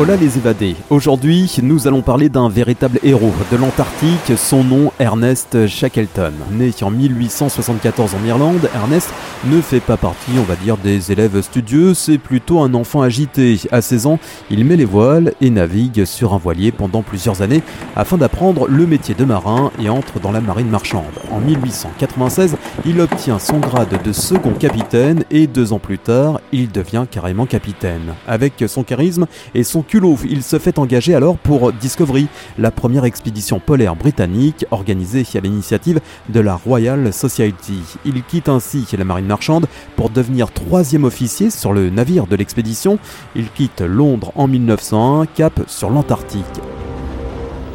Hola les évadés. Aujourd'hui, nous allons parler d'un véritable héros de l'Antarctique, son nom Ernest Shackleton. Né en 1874 en Irlande, Ernest ne fait pas partie, on va dire, des élèves studieux, c'est plutôt un enfant agité. À 16 ans, il met les voiles et navigue sur un voilier pendant plusieurs années afin d'apprendre le métier de marin et entre dans la marine marchande. En 1896, il obtient son grade de second capitaine et deux ans plus tard, il devient carrément capitaine. Avec son charisme et son il se fait engager alors pour Discovery, la première expédition polaire britannique organisée à l'initiative de la Royal Society. Il quitte ainsi la marine marchande pour devenir troisième officier sur le navire de l'expédition. Il quitte Londres en 1901, cap sur l'Antarctique.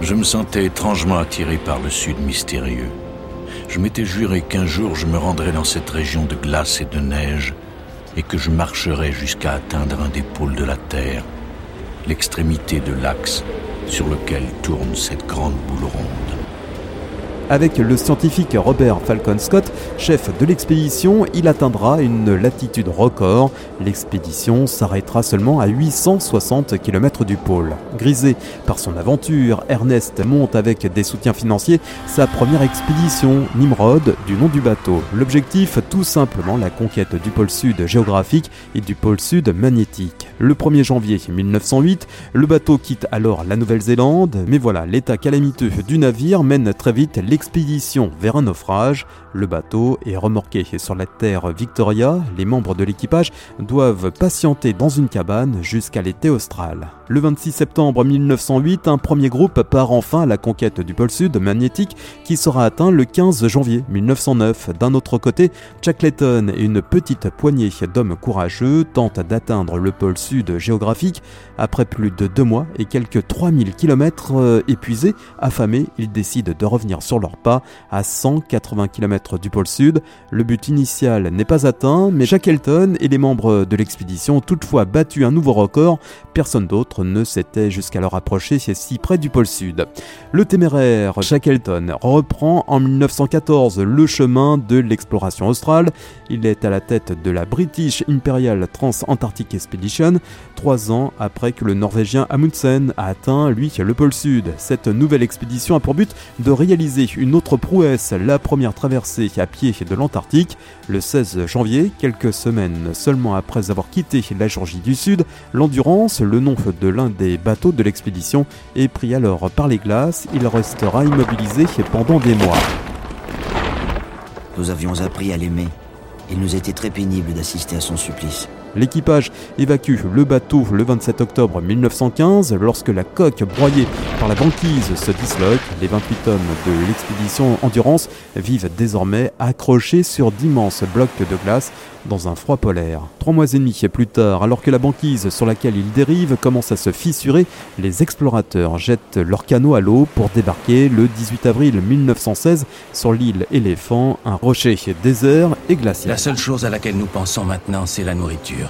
Je me sentais étrangement attiré par le sud mystérieux. Je m'étais juré qu'un jour je me rendrais dans cette région de glace et de neige et que je marcherais jusqu'à atteindre un des pôles de la Terre l'extrémité de l'axe sur lequel tourne cette grande boule ronde. Avec le scientifique Robert Falcon Scott, chef de l'expédition, il atteindra une latitude record. L'expédition s'arrêtera seulement à 860 km du pôle. Grisé par son aventure, Ernest monte avec des soutiens financiers sa première expédition, Nimrod, du nom du bateau. L'objectif, tout simplement la conquête du pôle sud géographique et du pôle sud magnétique. Le 1er janvier 1908, le bateau quitte alors la Nouvelle-Zélande, mais voilà, l'état calamiteux du navire mène très vite l'expédition expédition vers un naufrage. Le bateau est remorqué sur la terre Victoria. Les membres de l'équipage doivent patienter dans une cabane jusqu'à l'été austral. Le 26 septembre 1908, un premier groupe part enfin à la conquête du pôle sud magnétique qui sera atteint le 15 janvier 1909. D'un autre côté, Shackleton et une petite poignée d'hommes courageux tentent d'atteindre le pôle sud géographique. Après plus de deux mois et quelques 3000 km euh, épuisés, affamés, ils décident de revenir sur leur pas à 180 km du pôle sud. Le but initial n'est pas atteint, mais Shackleton et les membres de l'expédition ont toutefois battu un nouveau record. Personne d'autre ne s'était jusqu'alors approché si près du pôle sud. Le téméraire Shackleton reprend en 1914 le chemin de l'exploration australe. Il est à la tête de la British Imperial Trans-Antarctic Expedition, trois ans après que le Norvégien Amundsen a atteint, lui, le pôle sud. Cette nouvelle expédition a pour but de réaliser une autre prouesse, la première traversée à pied de l'Antarctique, le 16 janvier, quelques semaines seulement après avoir quitté la Georgie du Sud, l'Endurance, le nom de l'un des bateaux de l'expédition, est pris alors par les glaces, il restera immobilisé pendant des mois. Nous avions appris à l'aimer. Il nous était très pénible d'assister à son supplice. L'équipage évacue le bateau le 27 octobre 1915 lorsque la coque broyée par la banquise se disloque. Les 28 hommes de l'expédition Endurance vivent désormais accrochés sur d'immenses blocs de glace dans un froid polaire. Trois mois et demi plus tard, alors que la banquise sur laquelle ils dérivent commence à se fissurer, les explorateurs jettent leurs canots à l'eau pour débarquer le 18 avril 1916 sur l'île Éléphant, un rocher désert et glacial. La seule chose à laquelle nous pensons maintenant, c'est la nourriture.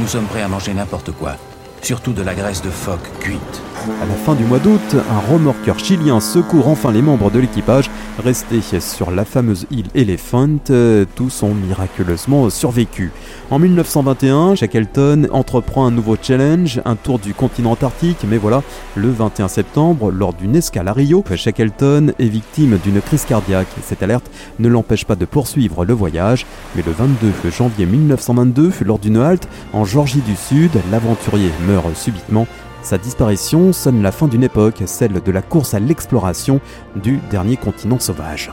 Nous sommes prêts à manger n'importe quoi, surtout de la graisse de phoque cuite. À la fin du mois d'août, un remorqueur chilien secourt enfin les membres de l'équipage restés sur la fameuse île Elephant. Tous ont miraculeusement survécu. En 1921, Shackleton entreprend un nouveau challenge, un tour du continent antarctique, mais voilà, le 21 septembre, lors d'une escale à Rio, Shackleton est victime d'une crise cardiaque. Cette alerte ne l'empêche pas de poursuivre le voyage, mais le 22 janvier 1922, lors d'une halte en Georgie du Sud, l'aventurier meurt subitement sa disparition sonne la fin d'une époque, celle de la course à l'exploration du dernier continent sauvage.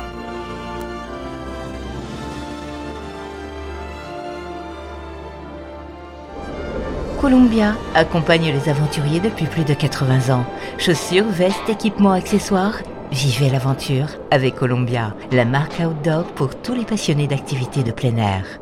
Columbia accompagne les aventuriers depuis plus de 80 ans. Chaussures, vestes, équipements, accessoires. Vivez l'aventure avec Columbia, la marque outdoor pour tous les passionnés d'activités de plein air.